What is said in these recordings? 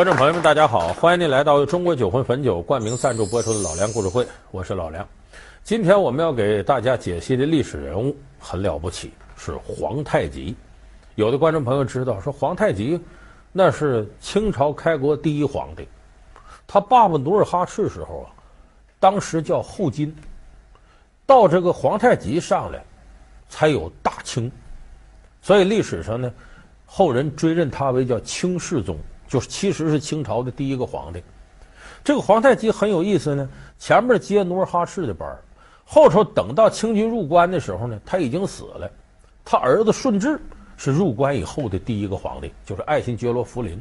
观众朋友们，大家好，欢迎您来到中国酒魂汾酒冠名赞助播出的《老梁故事会》，我是老梁。今天我们要给大家解析的历史人物很了不起，是皇太极。有的观众朋友知道，说皇太极那是清朝开国第一皇帝，他爸爸努尔哈赤时候啊，当时叫后金，到这个皇太极上来，才有大清，所以历史上呢，后人追认他为叫清世宗。就是其实是清朝的第一个皇帝，这个皇太极很有意思呢。前面接努尔哈赤的班，后头等到清军入关的时候呢，他已经死了。他儿子顺治是入关以后的第一个皇帝，就是爱新觉罗福临。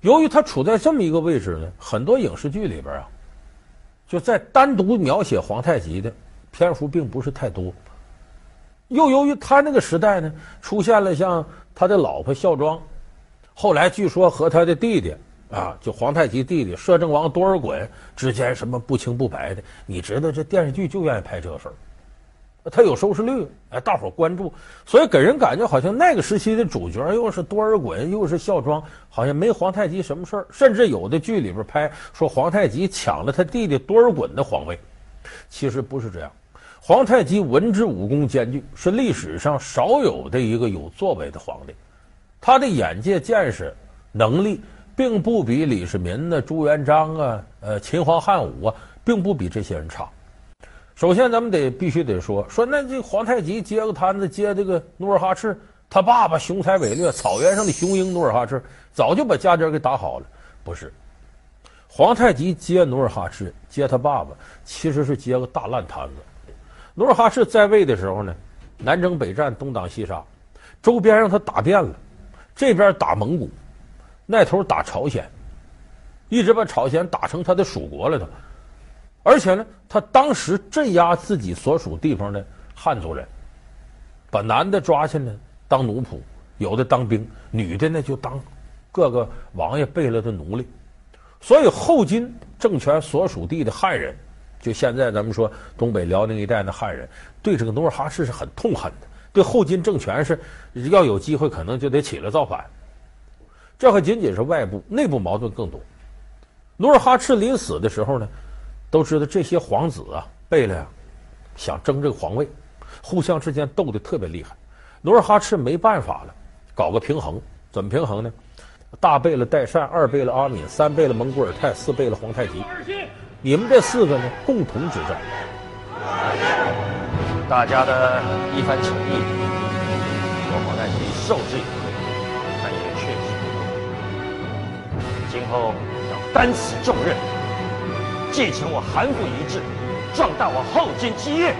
由于他处在这么一个位置呢，很多影视剧里边啊，就在单独描写皇太极的篇幅并不是太多。又由于他那个时代呢，出现了像他的老婆孝庄。后来据说和他的弟弟啊，就皇太极弟弟摄政王多尔衮之间什么不清不白的，你知道这电视剧就愿意拍这个事，他有收视率，哎，大伙关注，所以给人感觉好像那个时期的主角又是多尔衮又是孝庄，好像没皇太极什么事儿，甚至有的剧里边拍说皇太极抢了他弟弟多尔衮的皇位，其实不是这样，皇太极文治武功兼具，是历史上少有的一个有作为的皇帝。他的眼界、见识、能力，并不比李世民呢、朱元璋啊、呃秦皇汉武啊，并不比这些人差。首先，咱们得必须得说说，那这皇太极接个摊子，接这个努尔哈赤，他爸爸雄才伟略，草原上的雄鹰努尔哈赤，早就把家底给打好了。不是，皇太极接努尔哈赤，接他爸爸，其实是接个大烂摊子。努尔哈赤在位的时候呢，南征北战，东挡西杀，周边让他打遍了。这边打蒙古，那头打朝鲜，一直把朝鲜打成他的属国了都。而且呢，他当时镇压自己所属地方的汉族人，把男的抓起来当奴仆，有的当兵，女的呢就当各个王爷贝勒的奴隶。所以后金政权所属地的汉人，就现在咱们说东北辽宁一带的汉人，对这个努尔哈赤是很痛恨的。对后金政权是要有机会，可能就得起来造反。这还仅仅是外部，内部矛盾更多。努尔哈赤临死的时候呢，都知道这些皇子啊，贝勒呀，想争这个皇位，互相之间斗得特别厉害。努尔哈赤没办法了，搞个平衡，怎么平衡呢？大贝勒代善，二贝勒阿敏，三贝勒蒙古尔泰，四贝勒皇太极，你们这四个呢，共同执政。大家的一番情谊，我皇太极受之以愧，但也确实，今后要担此重任，继承我韩父遗志，壮大我后金基业。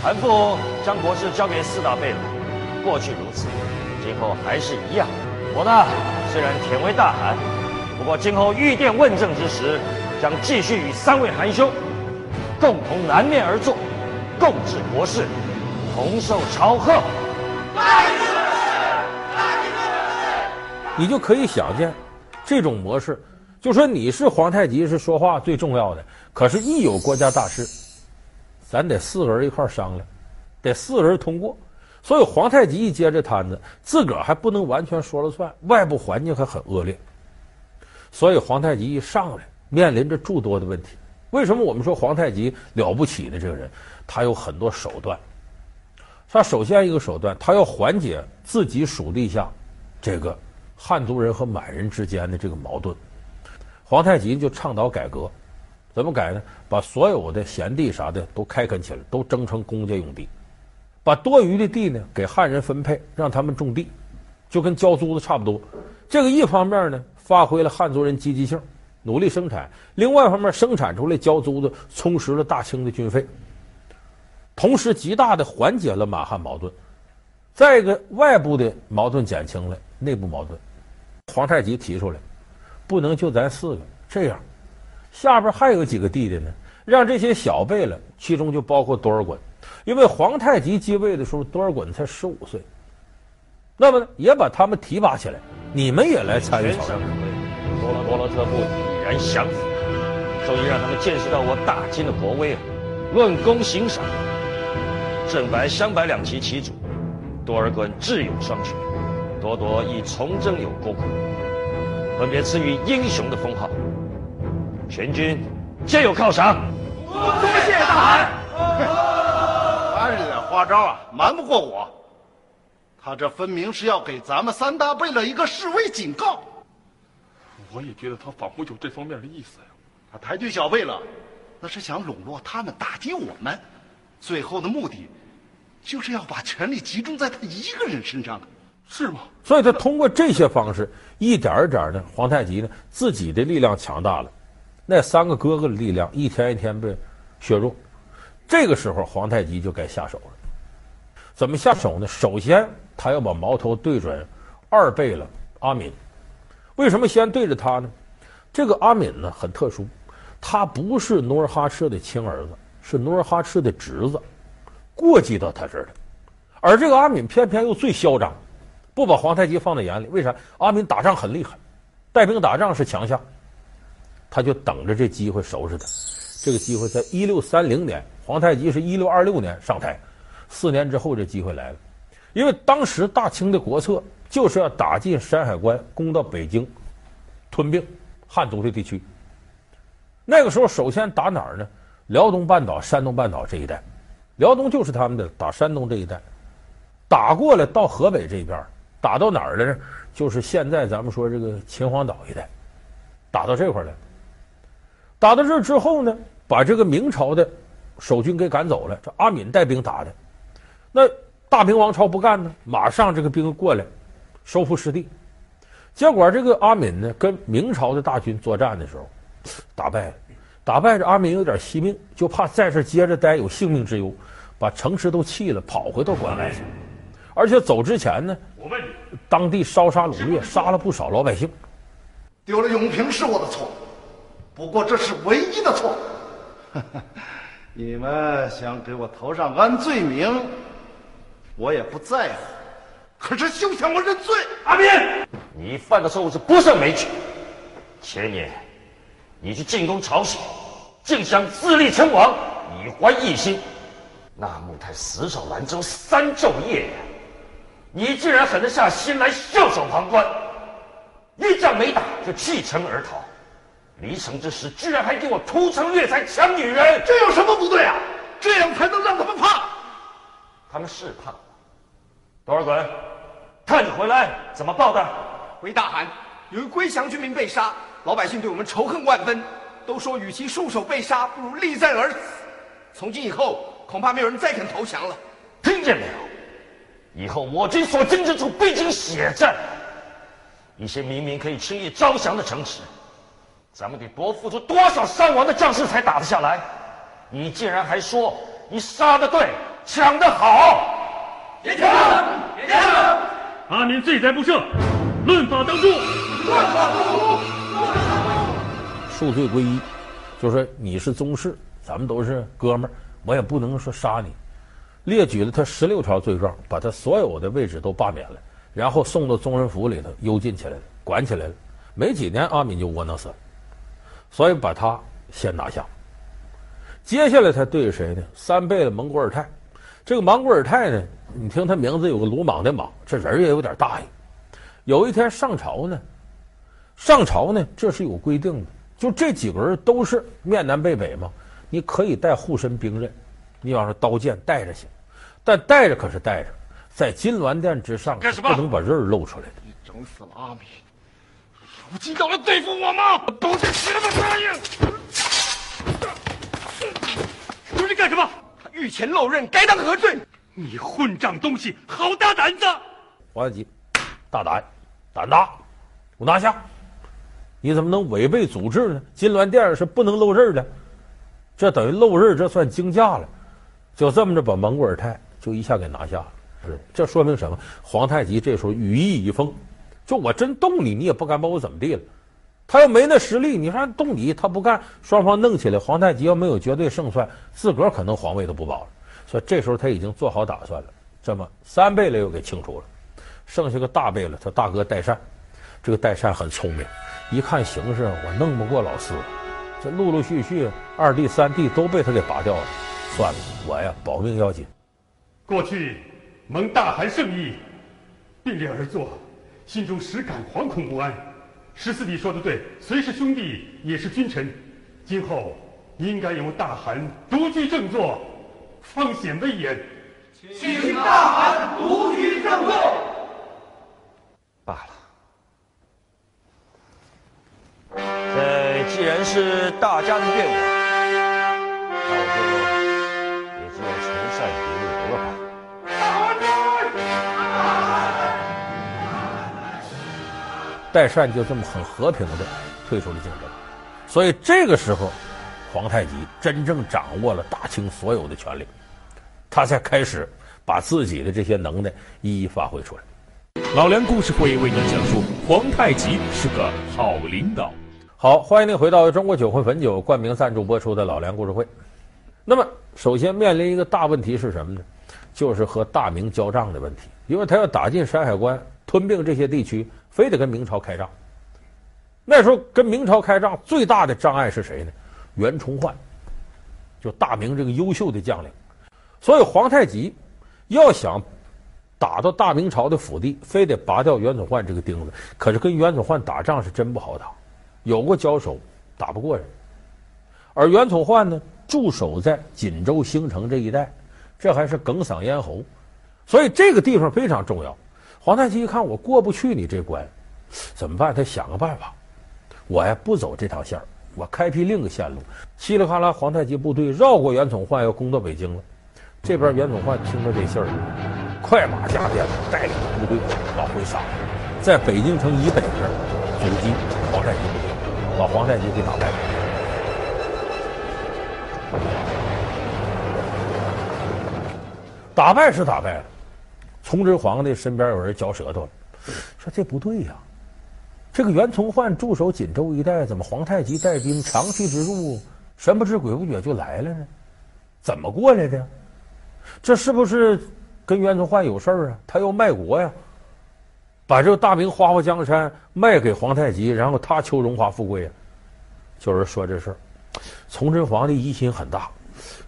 韩父将国事交给四大贝勒，过去如此，今后还是一样。我呢，虽然忝为大汗，我今后御殿问政之时。将继续与三位韩兄共同南面而坐，共治国事，同受朝贺。你就可以想见，这种模式，就说你是皇太极是说话最重要的，可是，一有国家大事，咱得四个人一块商量，得四个人通过。所以皇太极一接这摊子，自个儿还不能完全说了算，外部环境还很恶劣。所以皇太极一上来。面临着诸多的问题，为什么我们说皇太极了不起的这个人，他有很多手段。他首先一个手段，他要缓解自己属地下这个汉族人和满人之间的这个矛盾。皇太极就倡导改革，怎么改呢？把所有的闲地啥的都开垦起来，都征成公家用地，把多余的地呢给汉人分配，让他们种地，就跟交租子差不多。这个一方面呢，发挥了汉族人积极性。努力生产，另外一方面生产出来交租子，充实了大清的军费，同时极大的缓解了满汉矛盾。再一个，外部的矛盾减轻了，内部矛盾，皇太极提出来，不能就咱四个。这样，下边还有几个弟弟呢，让这些小辈了，其中就包括多尔衮，因为皇太极继位的时候，多尔衮才十五岁，那么呢，也把他们提拔起来，你们也来参与朝政。多罗多罗特部已。然降服，终于让他们见识到我大金的国威啊！论功行赏，正白、镶白两旗旗主，多尔衮智勇双全，多多亦从征有功，分别赐予英雄的封号，全军皆有犒赏。多谢大汗。他这点花招啊，瞒不过我。他这分明是要给咱们三大贝勒一个示威警告。我也觉得他仿佛有这方面的意思呀。他抬举小贝勒，那是想笼络他们，打击我们，最后的目的，就是要把权力集中在他一个人身上，是吗？所以他通过这些方式，一点一点的，皇太极呢自己的力量强大了，那三个哥哥的力量一天一天被削弱，这个时候皇太极就该下手了。怎么下手呢？首先，他要把矛头对准二贝勒阿敏。为什么先对着他呢？这个阿敏呢很特殊，他不是努尔哈赤的亲儿子，是努尔哈赤的侄子，过继到他这儿的。而这个阿敏偏偏又最嚣张，不把皇太极放在眼里。为啥？阿敏打仗很厉害，带兵打仗是强项，他就等着这机会收拾他。这个机会在一六三零年，皇太极是一六二六年上台。四年之后，这机会来了，因为当时大清的国策就是要打进山海关，攻到北京，吞并汉族的地区。那个时候，首先打哪儿呢？辽东半岛、山东半岛这一带，辽东就是他们的，打山东这一带，打过来到河北这一边，打到哪儿了呢？就是现在咱们说这个秦皇岛一带，打到这块来。打到这之后呢，把这个明朝的守军给赶走了，这阿敏带兵打的。那大明王朝不干呢，马上这个兵过来，收复失地。结果这个阿敏呢，跟明朝的大军作战的时候，打败了。打败这阿敏有点惜命，就怕在这接着待有性命之忧，把城池都弃了，跑回到关外去。而且走之前呢，我问你，当地烧杀掳掠，杀了不少老百姓。丢了永平是我的错，不过这是唯一的错。你们想给我头上安罪名？我也不在乎，可是休想我认罪！阿斌，你犯的错误是不胜枚举。前年，你去进攻朝鲜，竟想自立称王，以还异心。那木泰死守兰州三昼夜，你竟然狠得下心来袖手旁观，一仗没打就弃城而逃，离城之时居然还给我屠城掠财抢女人，这有什么不对啊？这样才能让他们怕。他们是怕。多尔衮，看你回来怎么报的？回大汗，由于归降军民被杀，老百姓对我们仇恨万分，都说与其束手被杀，不如力战而死。从今以后，恐怕没有人再肯投降了。听见没有？以后我军所经之处，必经血战。一些明明可以轻易招降的城池，咱们得多付出多少伤亡的将士才打得下来？你竟然还说你杀的对，抢得好？别抢！别抢！阿敏罪在不赦，论法当诛！论法当诛！数罪归一，就说你是宗室，咱们都是哥们儿，我也不能说杀你。列举了他十六条罪状，把他所有的位置都罢免了，然后送到宗人府里头幽禁起来了，管起来了。没几年，阿敏就窝囊死了。所以把他先拿下。接下来他对谁呢？三贝勒蒙古尔泰。这个莽古尔泰呢？你听他名字有个鲁莽的莽，这人也有点大意。有一天上朝呢，上朝呢，这是有规定的，就这几个人都是面南背北嘛，你可以带护身兵刃，你比方说刀剑带着行，但带着可是带着，在金銮殿之上不能把刃露出来的。你整死了阿米，如今要来对付我吗？都是什么答应？说你干什么？他御前漏刃，该当何罪？你混账东西，好大胆子！皇太极，大胆，胆大，给我拿下！你怎么能违背祖制呢？金銮殿是不能露刃的，这等于露刃，这算惊驾了。就这么着，把蒙古尔泰就一下给拿下了。是，这说明什么？皇太极这时候羽翼已丰，就我真动你，你也不敢把我怎么地了。他要没那实力，你说动你，他不干，双方弄起来，皇太极要没有绝对胜算，自个儿可能皇位都不保了。所以这时候他已经做好打算了，这么三贝勒又给清除了，剩下个大贝勒，他大哥代善，这个代善很聪明，一看形势我弄不过老四，这陆陆续续二弟三弟都被他给拔掉了，算了，我呀保命要紧。过去蒙大汗圣意，并列而坐，心中实感惶恐不安。十四弟说的对，虽是兄弟，也是君臣，今后应该由大汗独居正坐，方显威严。请大汗独居正坐。罢了。这既然是大家的愿望。代善就这么很和平的退出了竞争，所以这个时候，皇太极真正掌握了大清所有的权力，他才开始把自己的这些能耐一一发挥出来。老梁故事会为您讲述皇太极是个好领导。好，欢迎您回到中国酒魂汾酒冠名赞助播出的老梁故事会。那么，首先面临一个大问题是什么呢？就是和大明交战的问题，因为他要打进山海关，吞并这些地区。非得跟明朝开战。那时候跟明朝开战最大的障碍是谁呢？袁崇焕，就大明这个优秀的将领。所以皇太极要想打到大明朝的腹地，非得拔掉袁崇焕这个钉子。可是跟袁崇焕打仗是真不好打，有过交手，打不过人。而袁崇焕呢，驻守在锦州兴城这一带，这还是哽嗓咽喉，所以这个地方非常重要。皇太极一看我过不去你这关，怎么办？他想个办法，我呀不走这条线儿，我开辟另一个线路。稀里哗啦，皇太极部队绕过袁崇焕，要攻到北京了。这边袁崇焕听着这信儿，快马加鞭带领部队往回杀，在北京城以北这儿阻击皇太极部队，把皇太极给打败。打败是打败了。崇祯皇帝身边有人嚼舌头了，说这不对呀、这个袁崇焕驻守锦州一带，怎么皇太极带兵长驱直入，神不知鬼不觉就来了呢？怎么过来的？这是不是跟袁崇焕有事儿啊？他要卖国呀，把这个大明花花江山卖给皇太极，然后他求荣华富贵呀？就是说这事儿。崇祯皇帝疑心很大，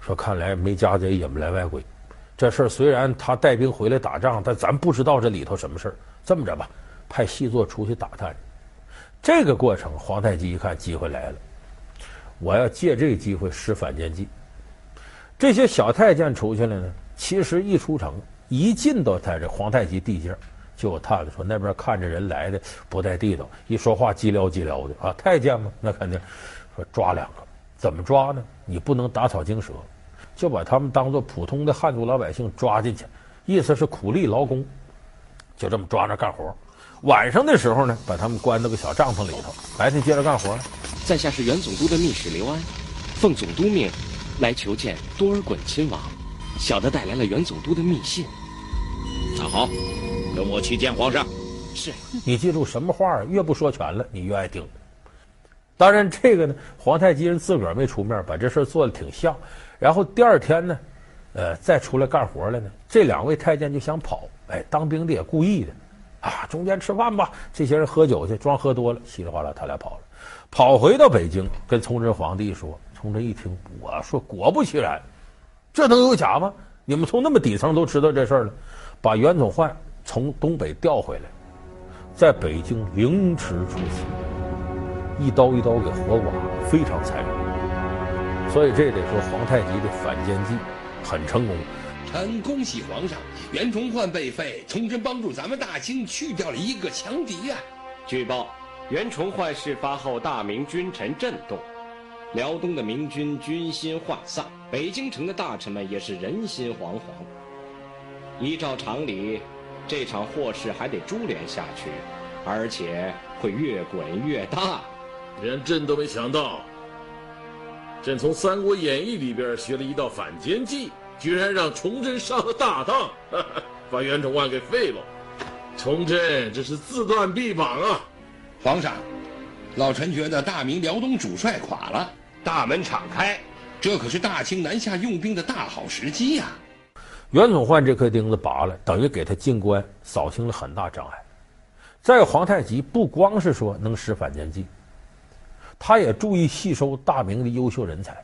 说看来没家贼引不来外鬼。这事儿虽然他带兵回来打仗，但咱不知道这里头什么事儿。这么着吧，派细作出去打探。这个过程，皇太极一看机会来了，我要借这个机会施反间计。这些小太监出去了呢，其实一出城，一进到他这皇太极地界，就有探子说那边看着人来的不带地道，一说话叽撩叽撩的啊，太监嘛，那肯定说抓两个，怎么抓呢？你不能打草惊蛇。就把他们当做普通的汉族老百姓抓进去，意思是苦力劳工，就这么抓着干活。晚上的时候呢，把他们关到个小帐篷里头，白天接着干活。在下是原总督的密使刘安，奉总督命来求见多尔衮亲王，小的带来了原总督的密信。那好，跟我去见皇上。是。你记住什么话越不说全了，你越爱听。当然，这个呢，皇太极人自个儿没出面，把这事做的挺像。然后第二天呢，呃，再出来干活了呢。这两位太监就想跑，哎，当兵的也故意的，啊，中间吃饭吧。这些人喝酒去，装喝多了，稀里哗啦，他俩跑了，跑回到北京，跟崇祯皇帝说。崇祯一听，我说果不其然，这能有假吗？你们从那么底层都知道这事儿了，把袁崇焕从东北调回来，在北京凌迟处死，一刀一刀给活剐，非常残忍。所以这得说皇太极的反间计很成功。臣恭喜皇上，袁崇焕被废，崇祯帮助咱们大清去掉了一个强敌呀、啊。据报，袁崇焕事发后，大明君臣震动，辽东的明军军心涣散，北京城的大臣们也是人心惶惶。依照常理，这场祸事还得株连下去，而且会越滚越大。连朕都没想到。朕从《三国演义》里边学了一道反间计，居然让崇祯上了大当，把袁崇焕给废了。崇祯这是自断臂膀啊！皇上，老臣觉得大明辽东主帅垮了，大门敞开，这可是大清南下用兵的大好时机呀、啊！袁崇焕这颗钉子拔了，等于给他进关扫清了很大障碍。再有皇太极不光是说能使反间计。他也注意吸收大明的优秀人才。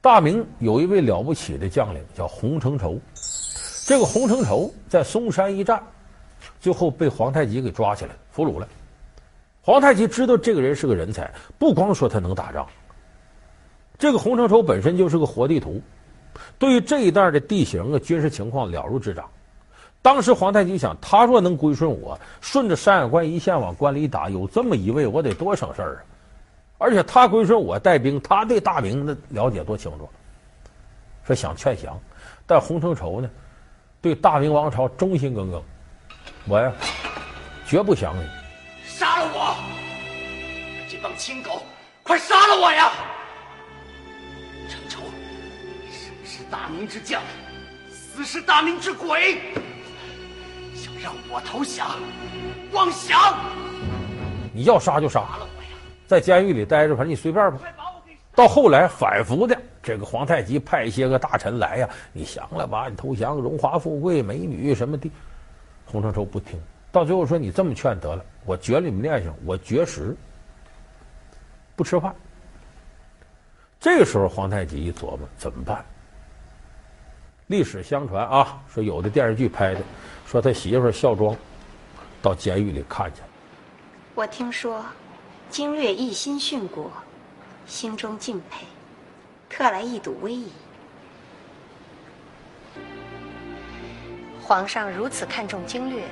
大明有一位了不起的将领叫洪承畴，这个洪承畴在松山一战，最后被皇太极给抓起来俘虏了。皇太极知道这个人是个人才，不光说他能打仗，这个洪承畴本身就是个活地图，对于这一带的地形啊、军事情况了如指掌。当时皇太极想，他若能归顺我，顺着山海关一线往关里打，有这么一位，我得多省事儿啊！而且他归顺我带兵，他对大明的了解多清楚，说想劝降，但洪承畴呢，对大明王朝忠心耿耿，我呀，绝不降你，杀了我！这帮亲狗，快杀了我呀！承畴，生是大明之将，死是大明之鬼。想让我投降，妄想！你要杀就杀，在监狱里待着，反正你随便吧。到后来反复的，这个皇太极派一些个大臣来呀，你降了吧，你投降，荣华富贵、美女什么的。洪承畴不听，到最后说：“你这么劝得了，我绝了你们念想，我绝食，不吃饭。”这个时候，皇太极一琢磨怎么办？历史相传啊，说有的电视剧拍的。说他媳妇孝庄到监狱里看见了。我听说经略一心殉国，心中敬佩，特来一睹威仪。皇上如此看重经略，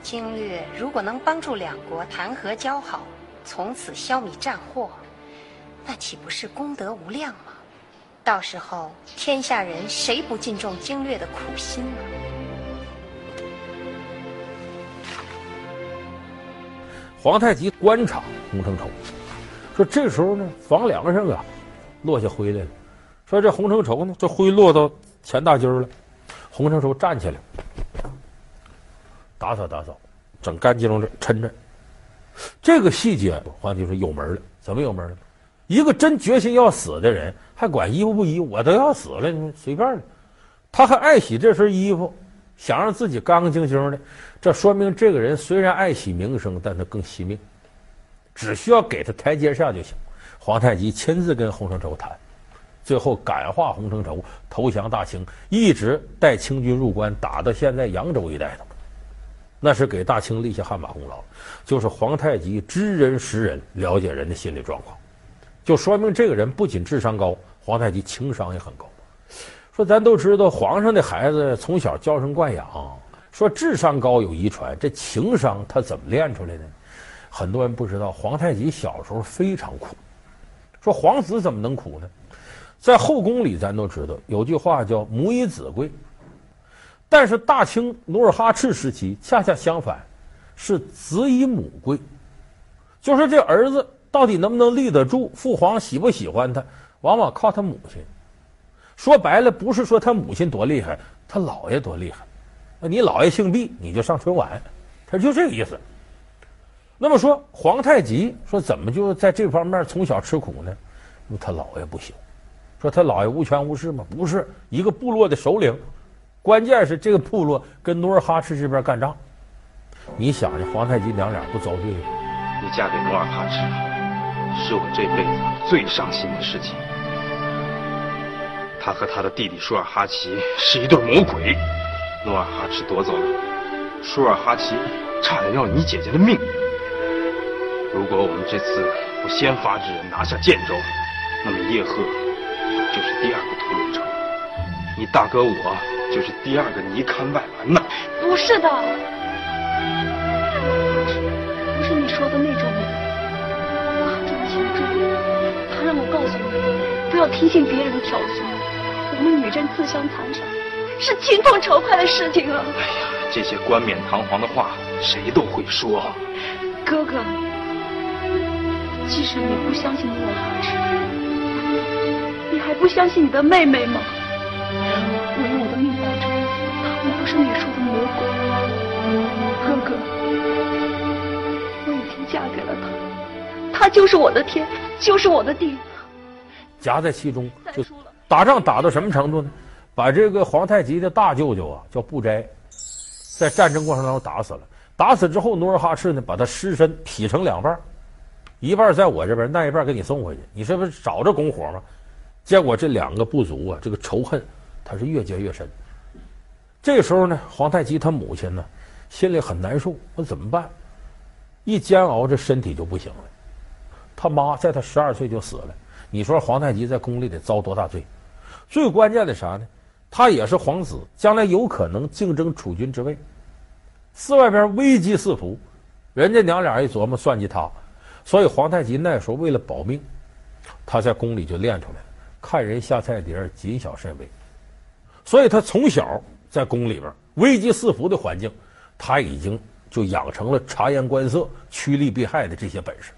经略如果能帮助两国谈和交好，从此消弭战祸，那岂不是功德无量吗？到时候天下人谁不敬重经略的苦心呢？皇太极观察洪承畴，说：“这时候呢，房梁上啊，落下灰来了。说这洪承畴呢，这灰落到前大襟了。洪承畴站起来，打扫打扫，整干净了，抻抻。这个细节，皇帝说有门了。怎么有门了？一个真决心要死的人，还管衣服不衣？我都要死了，你随便了。他还爱洗这身衣服。”想让自己干干净净的，这说明这个人虽然爱惜名声，但他更惜命，只需要给他台阶下就行。皇太极亲自跟洪承畴谈，最后感化洪承畴投降大清，一直带清军入关，打到现在扬州一带的，那是给大清立下汗马功劳。就是皇太极知人识人，了解人的心理状况，就说明这个人不仅智商高，皇太极情商也很高。说咱都知道，皇上的孩子从小娇生惯养，说智商高有遗传，这情商他怎么练出来的？很多人不知道，皇太极小时候非常苦。说皇子怎么能苦呢？在后宫里，咱都知道有句话叫“母以子贵”，但是大清努尔哈赤时期恰恰相反，是子以母贵。就说这儿子到底能不能立得住，父皇喜不喜欢他，往往靠他母亲。说白了，不是说他母亲多厉害，他姥爷多厉害。那你姥爷姓毕，你就上春晚，他就这个意思。那么说皇太极说怎么就在这方面从小吃苦呢？他姥爷不行。说他姥爷无权无势吗？不是，一个部落的首领，关键是这个部落跟努尔哈赤这边干仗。你想想，皇太极娘俩不遭罪吗？你嫁给努尔哈赤，是我这辈子最伤心的事情。他和他的弟弟舒尔哈齐是一对魔鬼，努尔哈赤夺走了舒尔哈齐，差点要你姐姐的命。如果我们这次不先发制人拿下建州，那么叶赫就是第二个屠龙城，你大哥我就是第二个尼堪外兰呐。不是的，不是你说的那种人。我很重情重义，他让我告诉你，不要听信别人的挑唆。我们女真自相残杀，是情同仇快的事情啊！哎呀，这些冠冕堂皇的话，谁都会说。哥哥，即使你不相信努尔哈赤，你还不相信你的妹妹吗？我用我的命保证，他们不是你说的魔鬼。哥哥，我已经嫁给了他，他就是我的天，就是我的地。夹在其中就。打仗打到什么程度呢？把这个皇太极的大舅舅啊，叫布斋，在战争过程当中打死了。打死之后，努尔哈赤呢，把他尸身劈成两半，一半在我这边，那一半给你送回去。你这不是找着拱火吗？结果这两个部族啊，这个仇恨，他是越结越深。这时候呢，皇太极他母亲呢，心里很难受，那怎么办？一煎熬，这身体就不行了。他妈在他十二岁就死了，你说皇太极在宫里得遭多大罪？最关键的啥呢？他也是皇子，将来有可能竞争储君之位。寺外边危机四伏，人家娘俩一琢磨，算计他，所以皇太极那时候为了保命，他在宫里就练出来了，看人下菜碟，谨小慎微。所以他从小在宫里边危机四伏的环境，他已经就养成了察言观色、趋利避害的这些本事。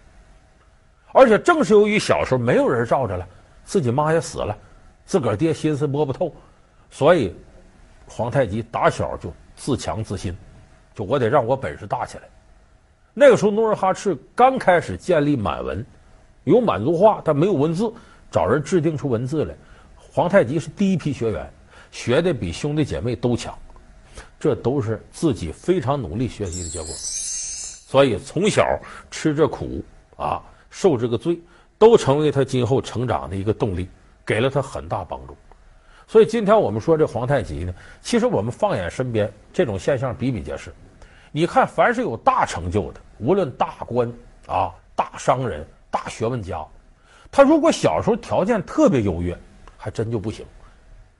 而且正是由于小时候没有人罩着了，自己妈也死了，自个儿爹心思摸不透，所以皇太极打小就自强自信，就我得让我本事大起来。那个时候努尔哈赤刚开始建立满文，有满族话，但没有文字，找人制定出文字来。皇太极是第一批学员。学的比兄弟姐妹都强，这都是自己非常努力学习的结果。所以从小吃这苦啊，受这个罪，都成为他今后成长的一个动力，给了他很大帮助。所以今天我们说这皇太极呢，其实我们放眼身边，这种现象比比皆是。你看，凡是有大成就的，无论大官啊、大商人、大学问家，他如果小时候条件特别优越，还真就不行。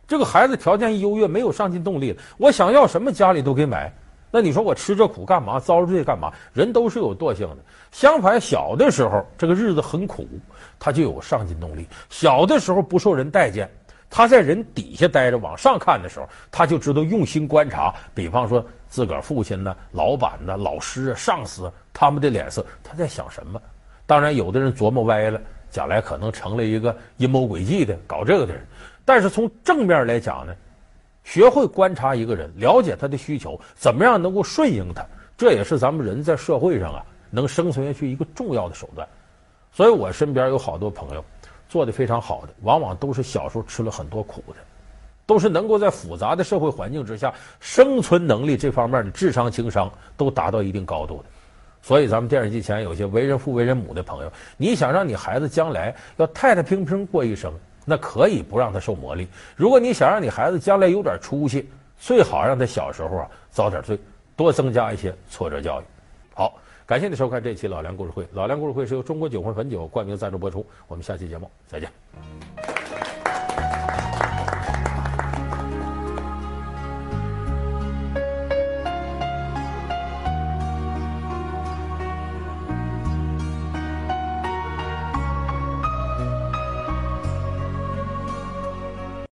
这个孩子条件一优越，没有上进动力，我想要什么家里都给买。那你说我吃这苦干嘛？遭这罪干嘛？人都是有惰性的。相反，小的时候这个日子很苦，他就有上进动力。小的时候不受人待见，他在人底下待着，往上看的时候，他就知道用心观察。比方说自个儿父亲呢、老板呢、老师啊、上司他们的脸色，他在想什么？当然，有的人琢磨歪了，将来可能成了一个阴谋诡计的搞这个的人。但是从正面来讲呢，学会观察一个人，了解他的需求，怎么样能够顺应他，这也是咱们人在社会上啊能生存下去一个重要的手段。所以我身边有好多朋友做的非常好的，往往都是小时候吃了很多苦的，都是能够在复杂的社会环境之下生存能力这方面的智商情商都达到一定高度的。所以咱们电视机前有些为人父为人母的朋友，你想让你孩子将来要太太平平过一生。那可以不让他受磨砺。如果你想让你孩子将来有点出息，最好让他小时候啊遭点罪，多增加一些挫折教育。好，感谢你收看这期老梁故事会。老梁故事会是由中国酒魂汾酒冠名赞助播出。我们下期节目再见。